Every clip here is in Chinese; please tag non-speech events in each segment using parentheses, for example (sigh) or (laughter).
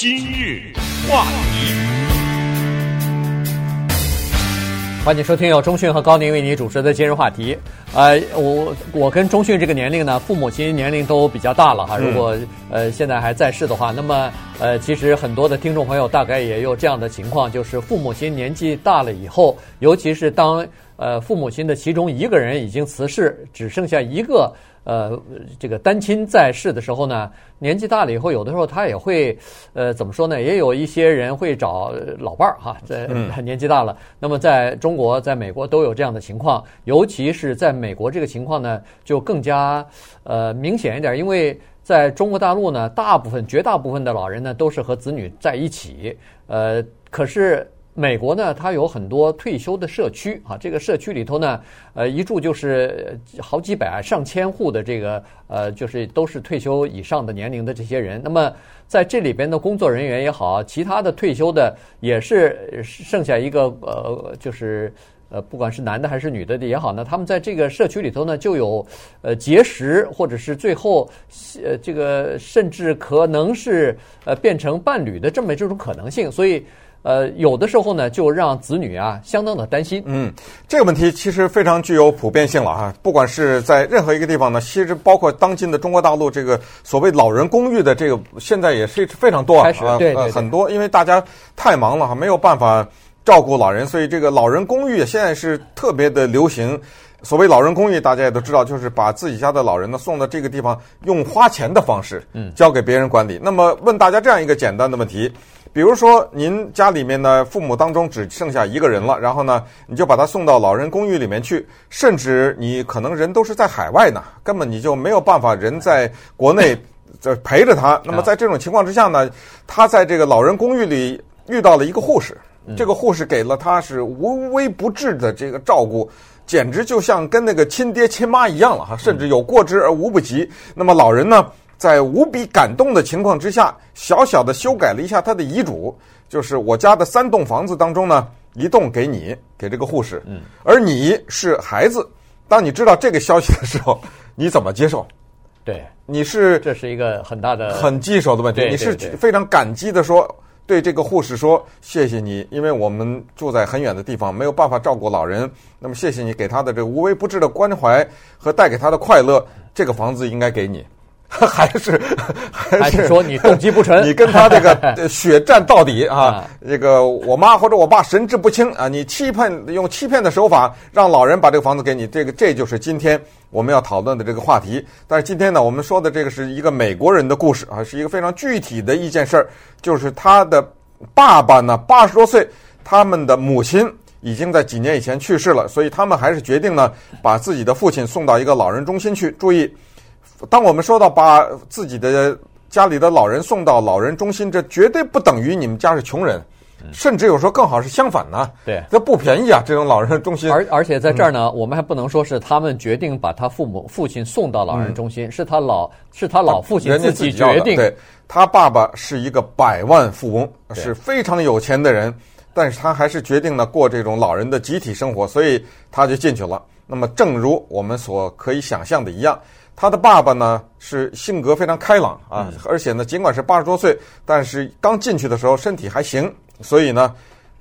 今日话题，欢迎收听由中讯和高宁为你主持的今日话题。呃，我我跟中讯这个年龄呢，父母亲年龄都比较大了哈。如果呃现在还在世的话，那么呃，其实很多的听众朋友大概也有这样的情况，就是父母亲年纪大了以后，尤其是当呃父母亲的其中一个人已经辞世，只剩下一个。呃，这个单亲在世的时候呢，年纪大了以后，有的时候他也会，呃，怎么说呢？也有一些人会找老伴儿哈，在 (laughs) 年纪大了。那么在中国、在美国都有这样的情况，尤其是在美国这个情况呢，就更加呃明显一点，因为在中国大陆呢，大部分、绝大部分的老人呢都是和子女在一起，呃，可是。美国呢，它有很多退休的社区啊，这个社区里头呢，呃，一住就是好几百、上千户的这个，呃，就是都是退休以上的年龄的这些人。那么在这里边的工作人员也好，其他的退休的也是剩下一个，呃，就是呃，不管是男的还是女的也好呢，他们在这个社区里头呢，就有呃结识，或者是最后呃这个甚至可能是呃变成伴侣的这么这种可能性，所以。呃，有的时候呢，就让子女啊相当的担心。嗯，这个问题其实非常具有普遍性了哈。不管是在任何一个地方呢，其实包括当今的中国大陆这个所谓老人公寓的这个，现在也是非常多啊，对，对，对，很多，因为大家太忙了哈，没有办法照顾老人，所以这个老人公寓现在是特别的流行。所谓老人公寓，大家也都知道，就是把自己家的老人呢送到这个地方，用花钱的方式，嗯，交给别人管理。那么问大家这样一个简单的问题。比如说，您家里面的父母当中只剩下一个人了，然后呢，你就把他送到老人公寓里面去，甚至你可能人都是在海外呢，根本你就没有办法人在国内这陪着他。那么在这种情况之下呢，他在这个老人公寓里遇到了一个护士，这个护士给了他是无微不至的这个照顾，简直就像跟那个亲爹亲妈一样了哈，甚至有过之而无不及。那么老人呢？在无比感动的情况之下，小小的修改了一下他的遗嘱，就是我家的三栋房子当中呢，一栋给你，给这个护士，嗯，而你是孩子，当你知道这个消息的时候，(laughs) 你怎么接受？对，你是这是一个很大的很棘手的问题。你是非常感激的说，对这个护士说，谢谢你，因为我们住在很远的地方，没有办法照顾老人，那么谢谢你给他的这个无微不至的关怀和带给他的快乐，这个房子应该给你。(laughs) (laughs) 还是还是说你动机不纯？你跟他这个 (laughs) 血战到底啊！这个我妈或者我爸神志不清啊！你欺骗用欺骗的手法让老人把这个房子给你，这个这就是今天我们要讨论的这个话题。但是今天呢，我们说的这个是一个美国人的故事啊，是一个非常具体的一件事儿，就是他的爸爸呢八十多岁，他们的母亲已经在几年以前去世了，所以他们还是决定呢把自己的父亲送到一个老人中心去。注意。当我们说到把自己的家里的老人送到老人中心，这绝对不等于你们家是穷人，甚至有时候更好是相反呢。对，这不便宜啊，这种老人中心。而而且在这儿呢，嗯、我们还不能说是他们决定把他父母父亲送到老人中心，嗯、是他老是他老父亲自己决定。对，他爸爸是一个百万富翁，是非常有钱的人，但是他还是决定呢过这种老人的集体生活，所以他就进去了。那么，正如我们所可以想象的一样。他的爸爸呢是性格非常开朗啊，而且呢，尽管是八十多岁，但是刚进去的时候身体还行，所以呢，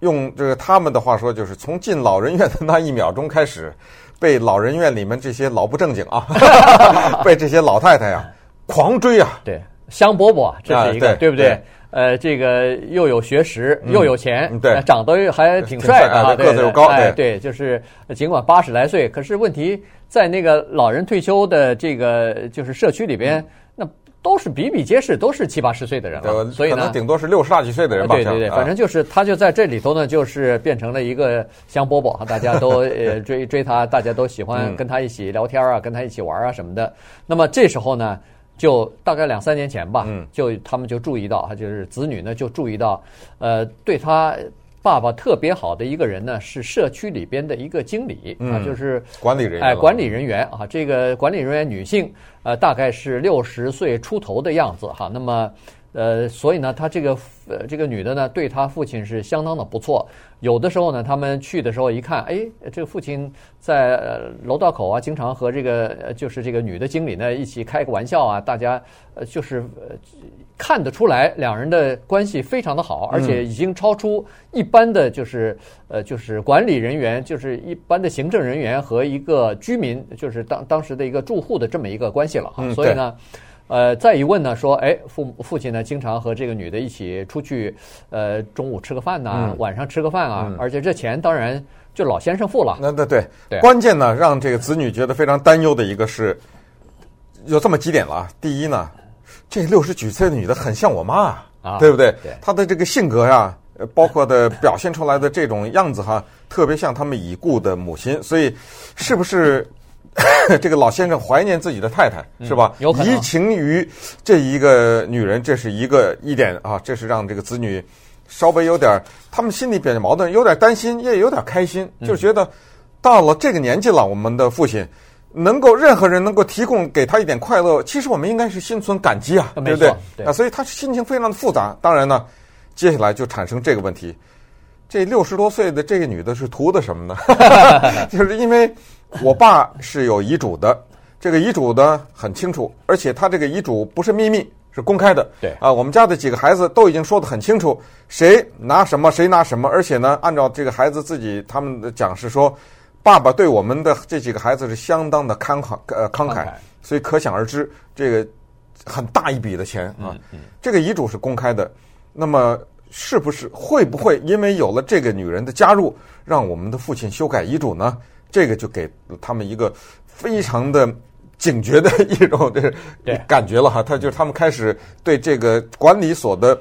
用这个他们的话说，就是从进老人院的那一秒钟开始，被老人院里面这些老不正经啊，(laughs) 被这些老太太啊狂追啊，对，香饽饽，这是一个，(laughs) 啊、对，对不对？对。呃，这个又有学识，又有钱，嗯、对，长得又还挺帅的，个子又高，哎，对，就是尽管八十来岁，可是问题在那个老人退休的这个就是社区里边，嗯、那都是比比皆是，都是七八十岁的人了，所以呢，顶多是六十大几岁的人吧。对对对，反正就是他就在这里头呢，就是变成了一个香饽饽，大家都呃 (laughs) 追追他，大家都喜欢跟他一起聊天啊，跟他一起玩啊什么的。那么这时候呢？就大概两三年前吧，就他们就注意到，就是子女呢就注意到，呃，对他爸爸特别好的一个人呢是社区里边的一个经理啊，就是管理人员，哎，管理人员啊，这个管理人员女性，呃，大概是六十岁出头的样子哈。那么呃，所以呢，他这个呃这个女的呢，对他父亲是相当的不错。有的时候呢，他们去的时候一看，哎，这个父亲在呃楼道口啊，经常和这个就是这个女的经理呢一起开个玩笑啊，大家呃就是呃看得出来两人的关系非常的好，而且已经超出一般的就是呃就是管理人员，就是一般的行政人员和一个居民，就是当当时的一个住户的这么一个关系了哈。所以呢。呃，再一问呢，说，哎，父父亲呢，经常和这个女的一起出去，呃，中午吃个饭呐、啊嗯，晚上吃个饭啊、嗯，而且这钱当然就老先生付了。那那对，对，关键呢，让这个子女觉得非常担忧的一个是，有这么几点了。第一呢，这六十几岁的女的很像我妈啊，对不对？对，她的这个性格呀，包括的表现出来的这种样子哈，特别像他们已故的母亲，所以是不是？(laughs) 这个老先生怀念自己的太太是吧？有。移情于这一个女人，这是一个一点啊，这是让这个子女稍微有点，他们心里比较矛盾，有点担心，也有点开心，就是觉得到了这个年纪了，我们的父亲能够任何人能够提供给他一点快乐，其实我们应该是心存感激啊，对不对？啊，所以他心情非常的复杂。当然呢，接下来就产生这个问题：这六十多岁的这个女的是图的什么呢？(laughs) 就是因为。我爸是有遗嘱的，这个遗嘱呢很清楚，而且他这个遗嘱不是秘密，是公开的。对啊，我们家的几个孩子都已经说得很清楚，谁拿什么，谁拿什么。而且呢，按照这个孩子自己他们的讲是说，爸爸对我们的这几个孩子是相当的慷慨，呃慷慨，所以可想而知，这个很大一笔的钱啊。这个遗嘱是公开的，那么是不是会不会因为有了这个女人的加入，让我们的父亲修改遗嘱呢？这个就给他们一个非常的警觉的一种这个感 (laughs) 觉了哈，他就是他们开始对这个管理所的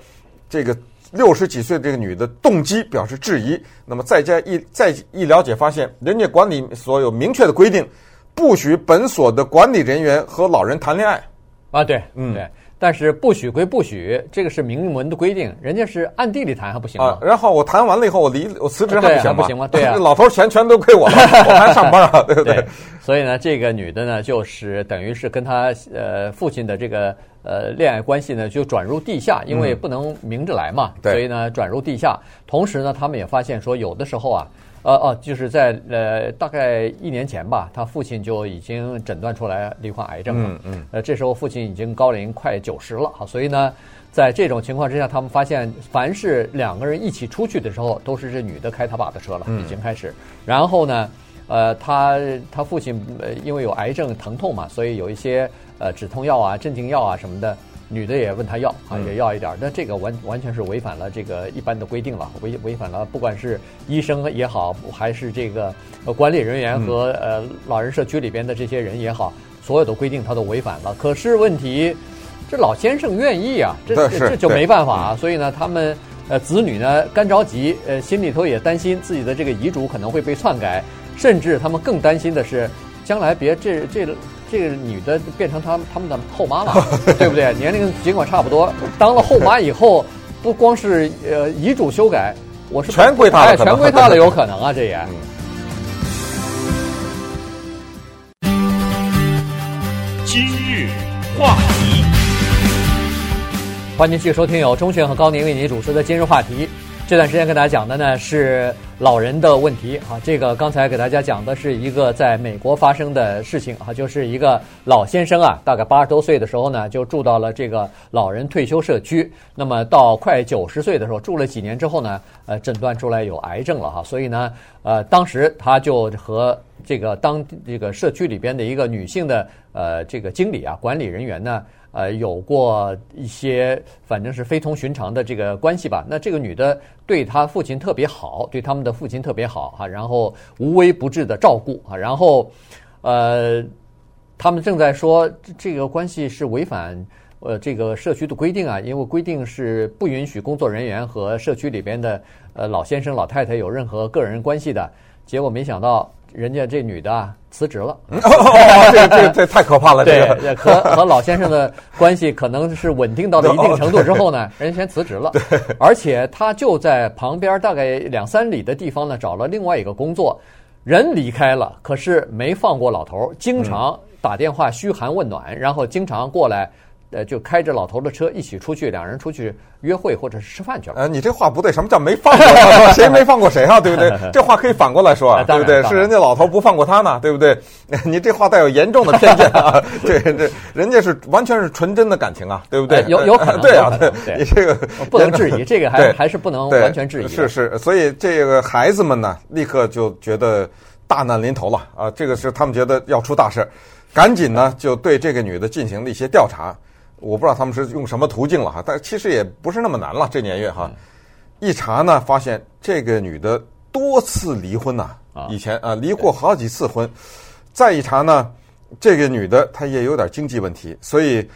这个六十几岁这个女的动机表示质疑。那么再加一再一了解，发现人家管理所有明确的规定，不许本所的管理人员和老人谈恋爱。啊，对，嗯，对。但是不许归不许，这个是明文的规定，人家是暗地里谈还不行吗？啊、然后我谈完了以后，我离我辞职还不行吗？不行吗？对啊，(laughs) 老头钱全都归我了，我还上班啊，对不对，对？所以呢，这个女的呢，就是等于是跟她呃父亲的这个呃恋爱关系呢，就转入地下，因为不能明着来嘛，嗯、所以呢转入地下。同时呢，他们也发现说，有的时候啊。呃哦，就是在呃大概一年前吧，他父亲就已经诊断出来罹患癌症了。嗯嗯。呃，这时候父亲已经高龄快九十了，好，所以呢，在这种情况之下，他们发现，凡是两个人一起出去的时候，都是这女的开他爸的车了，已经开始。然后呢，呃，他他父亲呃因为有癌症疼痛嘛，所以有一些呃止痛药啊、镇静药啊什么的。女的也问他要啊，也要一点儿，那这个完完全是违反了这个一般的规定了，违违反了，不管是医生也好，还是这个管理人员和呃老人社区里边的这些人也好，所有的规定他都违反了。可是问题，这老先生愿意啊，这这就没办法啊。所以呢，他们呃子女呢干着急，呃心里头也担心自己的这个遗嘱可能会被篡改，甚至他们更担心的是，将来别这这。这个女的变成他他们的后妈了，(laughs) 对不对？年龄尽管差不多，当了后妈以后，不光是呃遗嘱修改，我是全归他了，全归他了，有可能啊，这也。(laughs) 今日话题，欢迎继续收听由钟迅和高宁为您主持的今日话题。这段时间跟大家讲的呢是老人的问题啊，这个刚才给大家讲的是一个在美国发生的事情啊，就是一个老先生啊，大概八十多岁的时候呢，就住到了这个老人退休社区。那么到快九十岁的时候，住了几年之后呢，呃，诊断出来有癌症了哈，所以呢，呃，当时他就和这个当这个社区里边的一个女性的呃这个经理啊，管理人员呢。呃，有过一些反正是非同寻常的这个关系吧。那这个女的对她父亲特别好，对他们的父亲特别好哈，然后无微不至的照顾啊。然后，呃，他们正在说这个关系是违反呃这个社区的规定啊，因为规定是不允许工作人员和社区里边的呃老先生老太太有任何个人关系的。结果没想到。人家这女的啊辞职了，哦 (laughs) 哦、这这这太可怕了。对，和和老先生的关系可能是稳定到了一定程度之后呢，(laughs) 人家先辞职了。而且他就在旁边大概两三里的地方呢，找了另外一个工作。人离开了，可是没放过老头，经常打电话嘘寒问暖，然后经常过来呃，就开着老头的车一起出去，两人出去约会或者是吃饭去了。呃，你这话不对，什么叫没放过他？谁没放过谁啊？对不对？(laughs) 这话可以反过来说啊，对不对？是人家老头不放过他呢，对不对？(laughs) 你这话带有严重的偏见啊！(laughs) 对对，人家是完全是纯真的感情啊，对不对？有有可能，对啊，对，你这个不能质疑，这个还还是不能完全质疑。是是，所以这个孩子们呢，立刻就觉得大难临头了啊！这个是他们觉得要出大事，赶紧呢就对这个女的进行了一些调查。我不知道他们是用什么途径了哈，但其实也不是那么难了。这年月哈，一查呢，发现这个女的多次离婚呐，以前啊离过好几次婚。再一查呢，这个女的她也有点经济问题，所以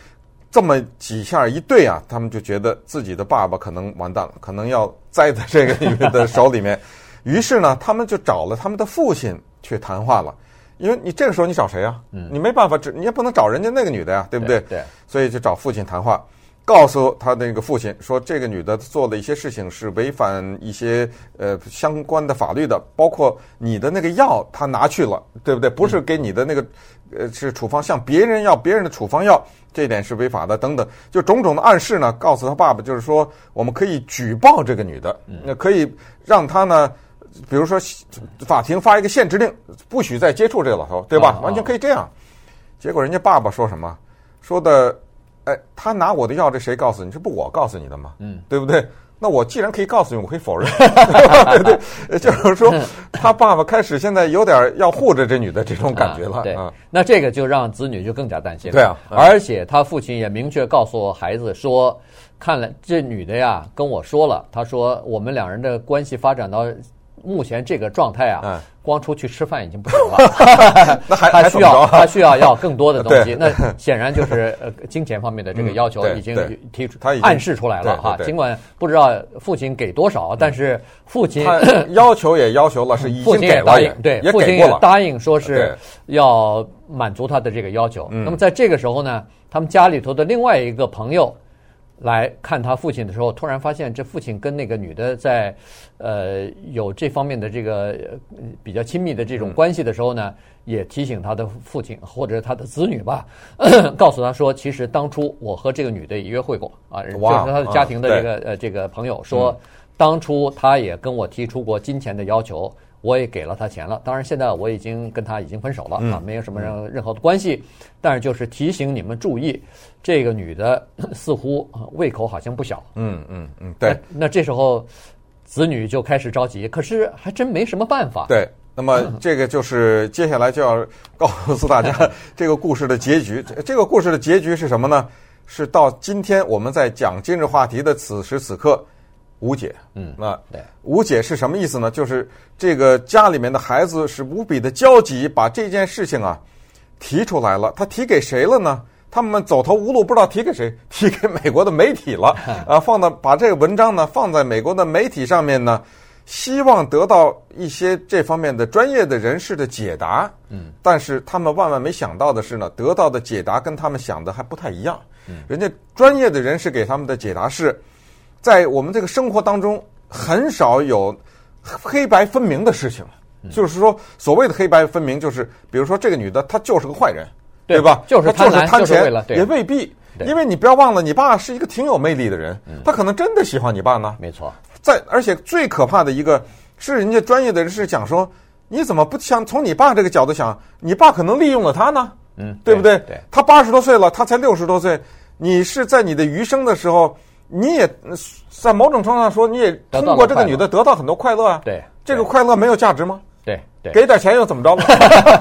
这么几下一对啊，他们就觉得自己的爸爸可能完蛋了，可能要栽在这个女的手里面。于是呢，他们就找了他们的父亲去谈话了。因为你这个时候你找谁啊？嗯，你没办法，你也不能找人家那个女的呀，对不对？对，所以就找父亲谈话，告诉他那个父亲说，这个女的做的一些事情是违反一些呃相关的法律的，包括你的那个药他拿去了，对不对？不是给你的那个呃是处方，向别人要别人的处方药，这点是违法的，等等，就种种的暗示呢，告诉他爸爸，就是说我们可以举报这个女的，那可以让他呢。比如说，法庭发一个限制令，不许再接触这个老头，对吧？完全可以这样。结果人家爸爸说什么？说的，哎，他拿我的药，这谁告诉你？这不我告诉你的吗？嗯，对不对？那我既然可以告诉你，我可以否认，(laughs) 对对，就是说，他爸爸开始现在有点要护着这女的这种感觉了。对，那这个就让子女就更加担心了。对啊，而且他父亲也明确告诉孩子说，看来这女的呀跟我说了，他说我们两人的关系发展到。目前这个状态啊，光出去吃饭已经不行了，(laughs) 那还他需要他需要要更多的东西。那显然就是呃金钱方面的这个要求已经提出，他已经暗示出来了哈。尽管不知道父亲给多少，但是父亲 (laughs) 要求也要求了，是已经给了，对，父亲也答应说是要满足他的这个要求。那么在这个时候呢，他们家里头的另外一个朋友。来看他父亲的时候，突然发现这父亲跟那个女的在，呃，有这方面的这个比较亲密的这种关系的时候呢，也提醒他的父亲或者他的子女吧，(clears throat) 告诉他说，其实当初我和这个女的也约会过啊，就是他的家庭的这个呃这个朋友说，当初他也跟我提出过金钱的要求。我也给了他钱了，当然现在我已经跟他已经分手了啊，没有什么任任何的关系。但是就是提醒你们注意，这个女的 (clears throat) 似乎胃口好像不小。嗯嗯嗯，对。那这时候子女就开始着急，可是还真没什么办法。对，那么这个就是接下来就要 (laughs) 告诉大家 (laughs) 这个故事的结局。这个故事的结局是什么呢？是到今天我们在讲今日话题的此时此刻。无解，嗯，那对，无解是什么意思呢？就是这个家里面的孩子是无比的焦急，把这件事情啊提出来了。他提给谁了呢？他们走投无路，不知道提给谁，(laughs) 提给美国的媒体了。啊，放到把这个文章呢放在美国的媒体上面呢，希望得到一些这方面的专业的人士的解答。嗯，但是他们万万没想到的是呢，得到的解答跟他们想的还不太一样。嗯，人家专业的人士给他们的解答是。在我们这个生活当中，很少有黑白分明的事情。就是说，所谓的黑白分明，就是比如说这个女的，她就是个坏人，对吧？就是她就是贪钱，也未必。因为你不要忘了，你爸是一个挺有魅力的人，他可能真的喜欢你爸呢。没错。在而且最可怕的一个是，人家专业的人士讲说，你怎么不想从你爸这个角度想？你爸可能利用了他呢，嗯，对不对？对。他八十多岁了，他才六十多岁，你是在你的余生的时候。你也在某种程度上说，你也通过这个女的得到很多快乐啊。对，这个快乐没有价值吗？对，对，给点钱又怎么着？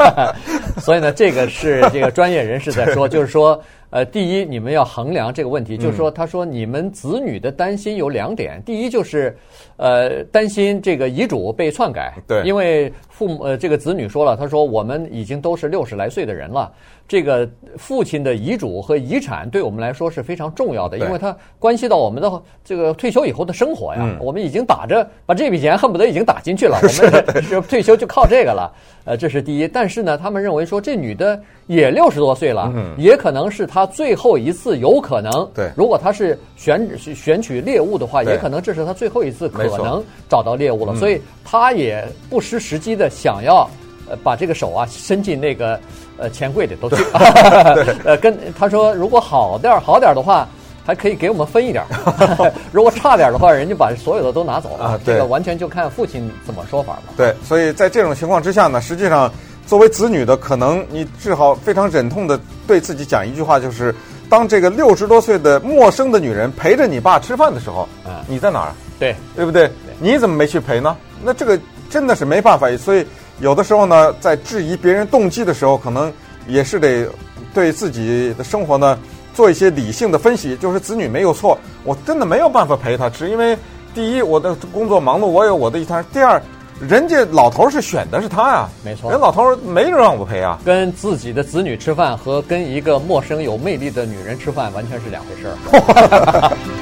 (laughs) 所以呢，这个是这个专业人士在说，(laughs) 就是说，呃，第一，你们要衡量这个问题，就是说，他说你们子女的担心有两点，第一就是，呃，担心这个遗嘱被篡改。对，因为父母呃，这个子女说了，他说我们已经都是六十来岁的人了。这个父亲的遗嘱和遗产对我们来说是非常重要的，因为它关系到我们的这个退休以后的生活呀。我们已经打着把这笔钱恨不得已经打进去了，(laughs) 我们是退休就靠这个了。呃，这是第一。但是呢，他们认为说这女的也六十多岁了，也可能是她最后一次，有可能。对，如果他是选选取猎物的话，也可能这是他最后一次可能找到猎物了。所以他也不失时机的想要。呃把这个手啊伸进那个呃钱柜里头去，(laughs) (laughs) 呃跟他说如果好点儿好点儿的话。还可以给我们分一点儿，(laughs) 如果差点的话，人家把所有的都拿走了。啊，对，这个完全就看父亲怎么说法了。对，所以在这种情况之下呢，实际上作为子女的，可能你只好非常忍痛的对自己讲一句话，就是当这个六十多岁的陌生的女人陪着你爸吃饭的时候，啊，你在哪儿？对，对不对？你怎么没去陪呢？那这个真的是没办法。所以有的时候呢，在质疑别人动机的时候，可能也是得对自己的生活呢。做一些理性的分析，就是子女没有错，我真的没有办法陪他，只因为第一，我的工作忙碌，我有我的一摊；第二，人家老头是选的是他呀，没错，人老头没人让我陪啊。跟自己的子女吃饭和跟一个陌生有魅力的女人吃饭完全是两回事儿。(laughs)